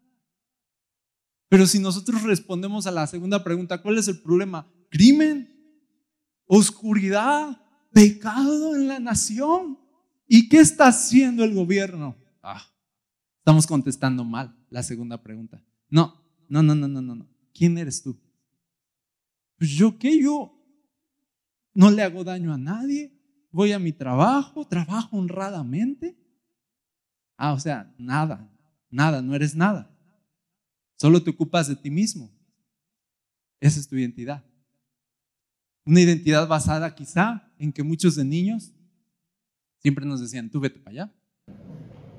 Pero si nosotros respondemos a la segunda pregunta, ¿cuál es el problema? Crimen, oscuridad, pecado en la nación. ¿Y qué está haciendo el gobierno? Ah, estamos contestando mal la segunda pregunta. No, no, no, no, no, no. ¿Quién eres tú? Pues yo qué, yo no le hago daño a nadie, voy a mi trabajo, trabajo honradamente. Ah, o sea, nada, nada, no eres nada. Solo te ocupas de ti mismo. Esa es tu identidad. Una identidad basada quizá en que muchos de niños siempre nos decían, tú vete para allá.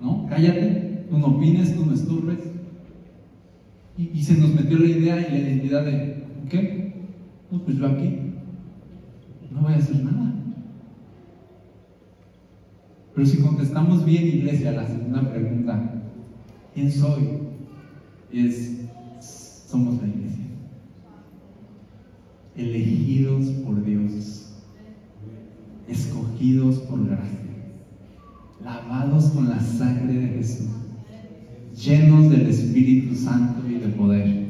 No, cállate, tú no opines, tú no esturbes. Y, se nos metió la idea y la identidad de, ¿qué? pues yo aquí no voy a hacer nada. Pero si contestamos bien, iglesia, la segunda pregunta, ¿quién soy? Es, somos la iglesia. Elegidos por Dios, escogidos por gracia, lavados con la sangre de Jesús, llenos del Espíritu Santo y de poder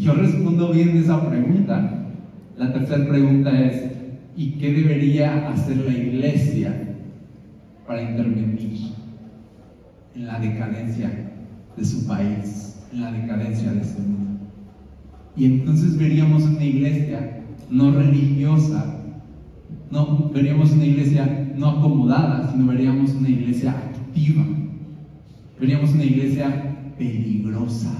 Yo respondo bien esa pregunta. La tercera pregunta es, ¿y qué debería hacer la iglesia para intervenir en la decadencia de su país, en la decadencia de este mundo? Y entonces veríamos una iglesia no religiosa, no veríamos una iglesia no acomodada, sino veríamos una iglesia activa. Veríamos una iglesia peligrosa.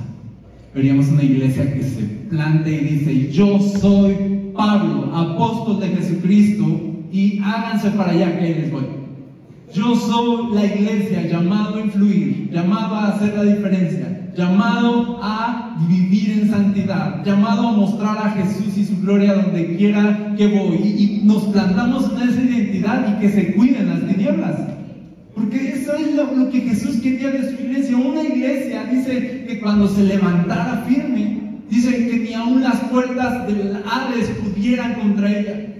Veríamos una iglesia que se planta y dice, yo soy Pablo, apóstol de Jesucristo, y háganse para allá que les voy. Yo soy la iglesia llamado a influir, llamado a hacer la diferencia, llamado a vivir en santidad, llamado a mostrar a Jesús y su gloria donde quiera que voy. Y, nos plantamos en esa identidad y que se cuiden las tinieblas. Porque eso es lo, que Jesús quería de su iglesia. Una iglesia dice que cuando se levantara firme, dice que ni aun las puertas del Hades pudieran contra ella.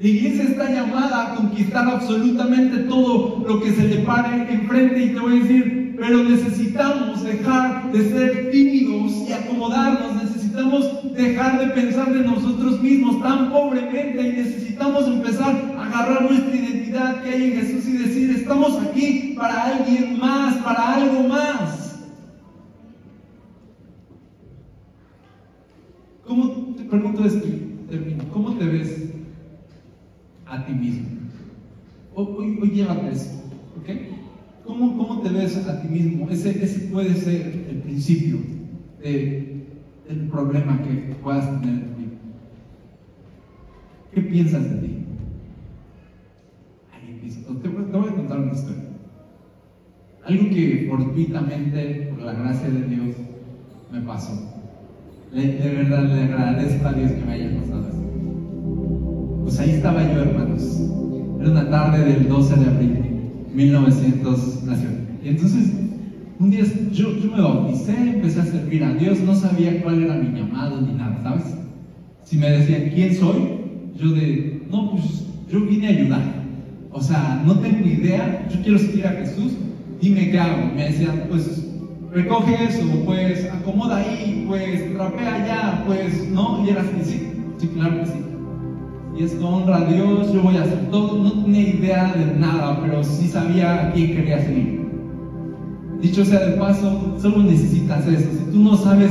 La iglesia está llamada a conquistar absolutamente todo lo que se le pare enfrente y te voy a decir, pero necesitamos dejar de ser tímidos y acomodarnos, necesitamos dejar de pensar de nosotros mismos tan pobremente y necesitamos empezar a agarrar nuestra identidad que hay en Jesús y decir, estamos aquí para alguien más, para algo más. ¿Cómo, te pregunto esto, ¿cómo te ves a ti mismo? Hoy, hoy llévate eso, ¿ok? ¿Cómo, ¿Cómo, te ves a ti mismo? Ese, ese puede ser el principio de, del problema que puedas tener en tu vida. ¿Qué piensas de ti? Te, voy a contar una historia. Algo que fortuitamente, por la gracia de Dios, me pasó. de verdad le agradezco a Dios que me haya pasado eso. Pues ahí estaba yo, hermanos. Era una tarde del 12 de abril 1900 nació. Y entonces, un día yo, yo me bauticé, empecé a servir a Dios, no sabía cuál era mi llamado ni nada, ¿sabes? Si me decían, ¿quién soy? Yo de, no, pues yo vine a ayudar. O sea, no tengo idea, yo quiero seguir a Jesús, dime qué hago. Me decían, pues recoge eso, pues acomoda ahí, pues rapea allá, pues no, y era así, sí, sí, claro que sí y honra a Dios, yo voy a hacer todo. No tenía idea de nada, pero sí sabía a quién quería seguir. Dicho sea de paso, solo necesitas eso. Si tú no sabes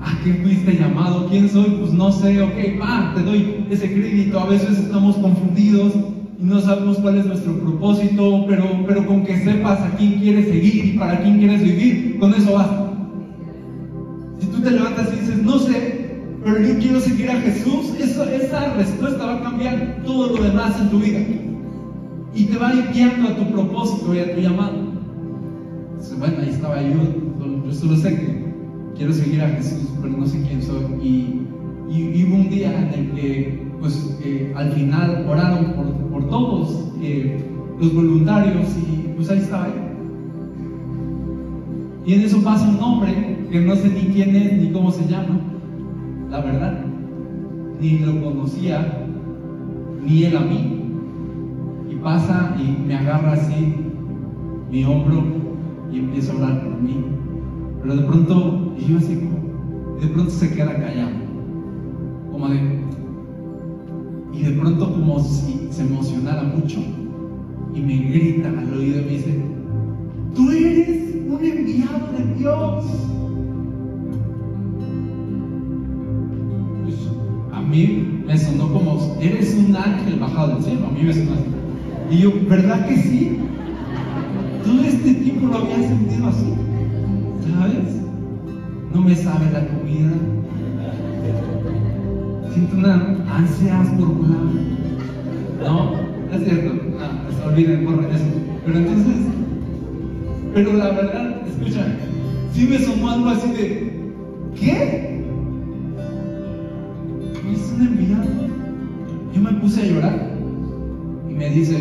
a qué fuiste llamado, quién soy, pues no sé, ok, va, te doy ese crédito. A veces estamos confundidos y no sabemos cuál es nuestro propósito, pero, pero con que sepas a quién quieres seguir y para quién quieres vivir, con eso basta. Si tú te levantas y dices, no sé, pero yo quiero seguir a Jesús, esa respuesta va a cambiar todo lo demás en tu vida. Y te va guiando a tu propósito y a tu llamado. bueno, ahí estaba yo, yo solo sé que quiero seguir a Jesús, pero no sé quién soy. Y, y, hubo un día en el que, pues, al final oraron por, por todos eh, los voluntarios y pues ahí estaba yo. Y en eso pasa un hombre que no sé ni quién es ni cómo se llama la verdad. Ni lo conocía, ni él a mí. Y pasa y me agarra así mi hombro y empieza a hablar por mí. Pero de pronto, y yo así, de pronto se queda callado. Como de. Y de pronto, como si se emocionara mucho, y me grita al oído y me dice: Tú eres un enviado de Dios. Mí me sonó como, eres un ángel bajado del cielo, a mí me sonó así. Y yo, ¿verdad que sí? Todo este tiempo lo había sentido así, ¿sabes? No me sabe la comida. Siento una ansias por volar. No, es cierto, no, se olviden, borren eso. Pero entonces, pero la verdad, escucha, sí me sonó algo así de, ¿qué? Yo me puse a llorar y me dice,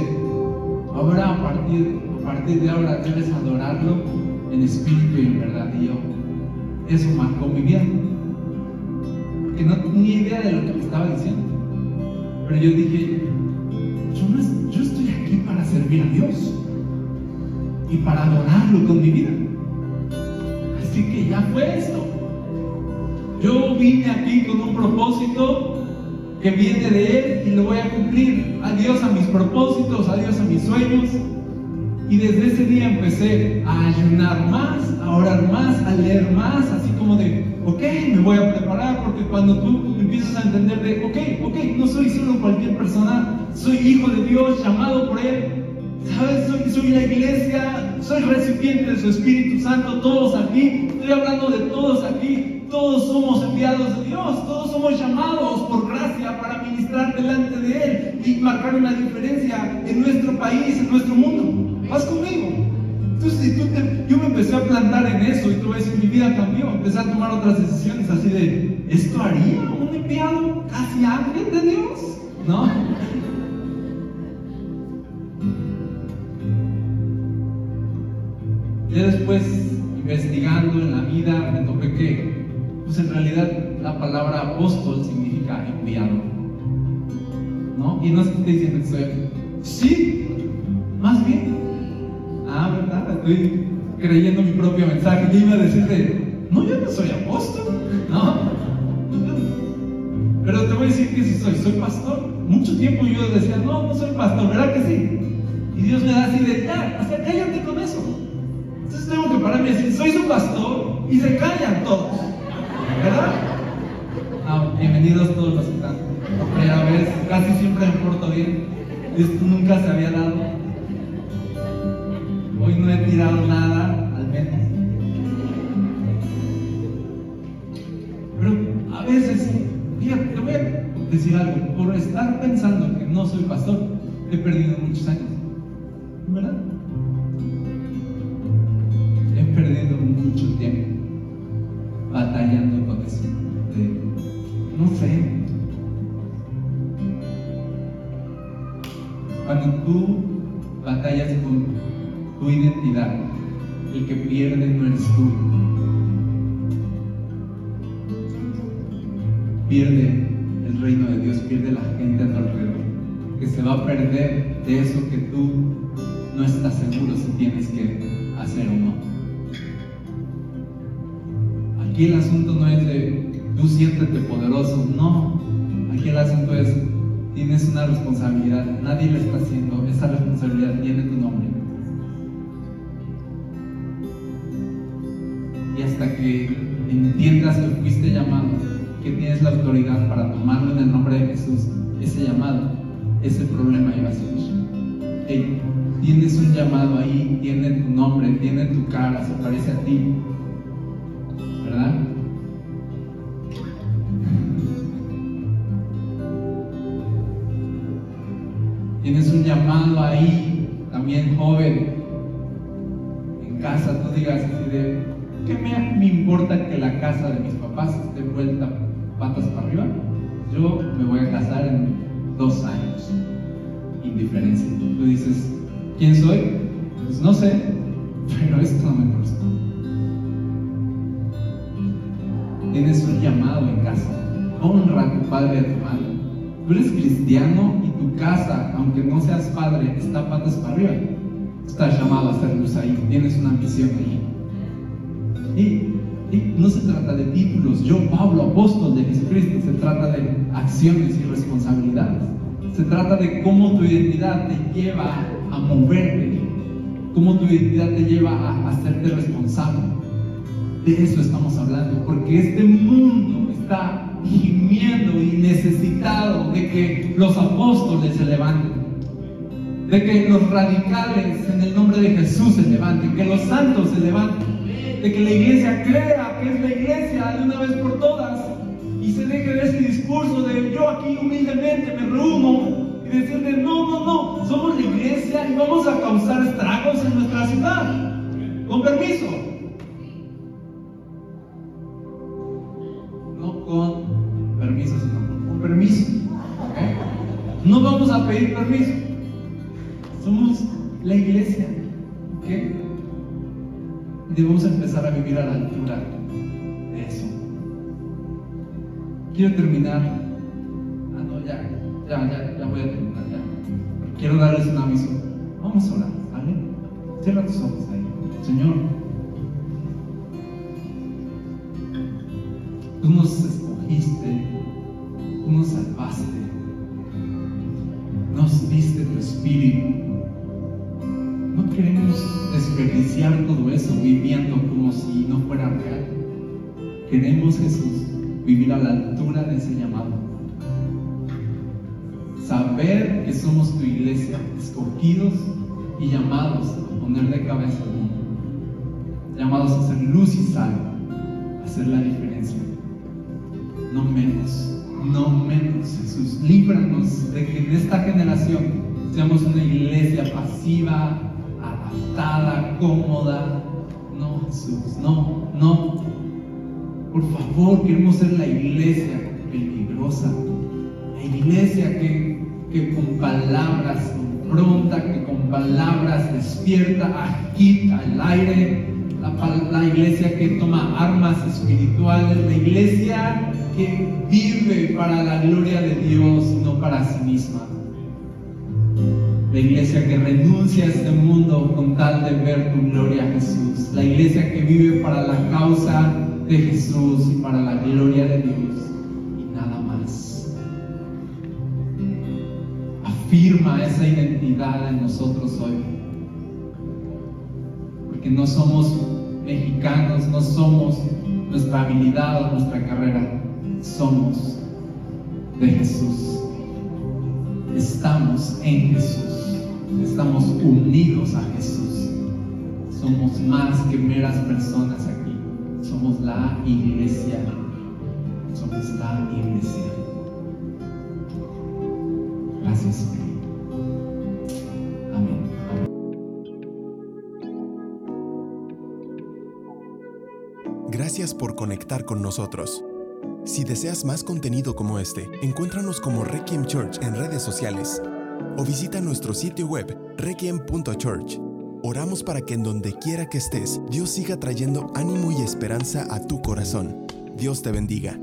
ahora a partir, a partir de ahora debes adorarlo en espíritu y en verdad. Y yo, eso marcó mi vida. Porque no tenía idea de lo que me estaba diciendo. Pero yo dije, yo, yo estoy aquí para servir a Dios y para adorarlo con mi vida. Así que ya fue esto. Yo vine aquí con un propósito que viene de Él y lo voy a cumplir. Adiós a mis propósitos, adiós a mis sueños. Y desde ese día empecé a ayunar más, a orar más, a leer más, así como de, ok, me voy a preparar, porque cuando tú empiezas a entender de, ok, ok, no soy solo cualquier persona, soy hijo de Dios, llamado por Él, ¿sabes? Soy, soy la iglesia, soy recipiente de su Espíritu Santo, todos aquí, estoy hablando de todos aquí, todos somos enviados de Dios, todos somos llamados por gracia para ministrar delante de Él y marcar una diferencia en nuestro país, en nuestro mundo. ¿Vas conmigo? Entonces, yo me empecé a plantar en eso y tú ves que mi vida cambió. Empecé a tomar otras decisiones así de, ¿esto haría un enviado casi ángel de Dios? ¿No? Ya después, investigando en la vida, me topé que pues en realidad la palabra apóstol significa enviado. ¿No? Y no es que esté diciendo que soy. Sí, más bien. Ah, ¿verdad? Estoy creyendo mi propio mensaje. Yo iba a decirte, no, yo no soy apóstol. ¿No? Pero te voy a decir que sí soy. Soy pastor. Mucho tiempo yo decía, no, no soy pastor. ¿Verdad que sí? Y Dios me da así de, ya, hasta cállate con eso. Entonces tengo que pararme y decir, soy su pastor. Y se callan todos. ¿Verdad? Ah, bienvenidos todos los que están por primera vez. Casi siempre me porto bien. Esto nunca se había dado. Hoy no he tirado nada, al menos. Pero a veces, fíjate, te voy a decir algo. Por estar pensando que no soy pastor, he perdido muchos años. ¿Verdad? El que pierde no eres tú. Pierde el reino de Dios, pierde la gente a tu alrededor. Que se va a perder de eso que tú no estás seguro si tienes que hacer o no. Aquí el asunto no es de tú siéntete poderoso, no. Aquí el asunto es tienes una responsabilidad, nadie le está haciendo, esa responsabilidad tiene tu nombre. Y hasta que entiendas que fuiste llamado, que tienes la autoridad para tomarlo en el nombre de Jesús, ese llamado, ese problema iba a ser. tienes un llamado ahí, tiene tu nombre, tiene tu cara, se parece a ti, ¿verdad? Tienes un llamado ahí, también joven, en casa, tú digas así de, ¿qué me, me importa que la casa de mis papás esté vuelta patas para arriba? Yo me voy a casar en dos años, indiferencia. Tú dices, ¿quién soy? Pues no sé, pero esto no me corresponde tienes un llamado en casa. Honra a tu padre y a tu madre. Tú eres cristiano y tu casa, aunque no seas padre, está patas para arriba. Estás llamado a hacer luz ahí. Tienes una misión ahí. Y, no se trata de títulos. Yo, Pablo, apóstol de Jesucristo, se trata de acciones y responsabilidades. Se trata de cómo tu identidad te lleva a moverte, cómo tu identidad te lleva a hacerte responsable de eso estamos hablando, porque este mundo está gimiendo y necesitado de que los apóstoles se levanten, de que los radicales en el nombre de Jesús se levanten, que los santos se levanten, de que la iglesia crea que es la iglesia de una vez por todas y se deje de ese discurso de yo aquí humildemente me reúno y decirle no, no, no, somos la iglesia y vamos a causar estragos en nuestra ciudad. Con permiso, con permiso, sino con permiso. No vamos a pedir permiso. A la altura de eso. Quiero terminar. Ah, no, ya, ya, ya, voy a terminar. Ya. Quiero darles un aviso. Vamos a orar, ¿vale? Cierra tus ojos ahí. Señor. Tú nos escogiste, tú nos salvaste, nos diste tu espíritu. No queremos desperdiciar todo eso fuera real. Queremos, Jesús, vivir a la altura de ese llamado. Saber que somos tu iglesia, escogidos y llamados a poner de cabeza el mundo. Llamados a ser luz y sal, a hacer la diferencia. No menos, no menos. Jesús, líbranos de que en esta generación seamos una iglesia pasiva, adaptada, cómoda. No, Jesús, no, no. Por favor, queremos ser la iglesia peligrosa, la iglesia que, que con palabras confronta, que con palabras despierta, agita el aire, la, la iglesia que toma armas espirituales, la iglesia que vive para la gloria de Dios, no para sí misma. La iglesia que renuncia a este mundo con tal de ver tu gloria, Jesús. La iglesia que vive para la causa de Jesús y para la gloria de Dios y nada más. Afirma esa identidad en nosotros hoy. Porque no somos mexicanos, no somos nuestra habilidad o nuestra carrera, somos de Jesús. Estamos en Jesús, estamos unidos a Jesús. Somos más que meras personas aquí, somos la iglesia, somos la iglesia. Gracias. Amén. Gracias por conectar con nosotros. Si deseas más contenido como este, encuéntranos como Requiem Church en redes sociales o visita nuestro sitio web requiem.church. Oramos para que en donde quiera que estés, Dios siga trayendo ánimo y esperanza a tu corazón. Dios te bendiga.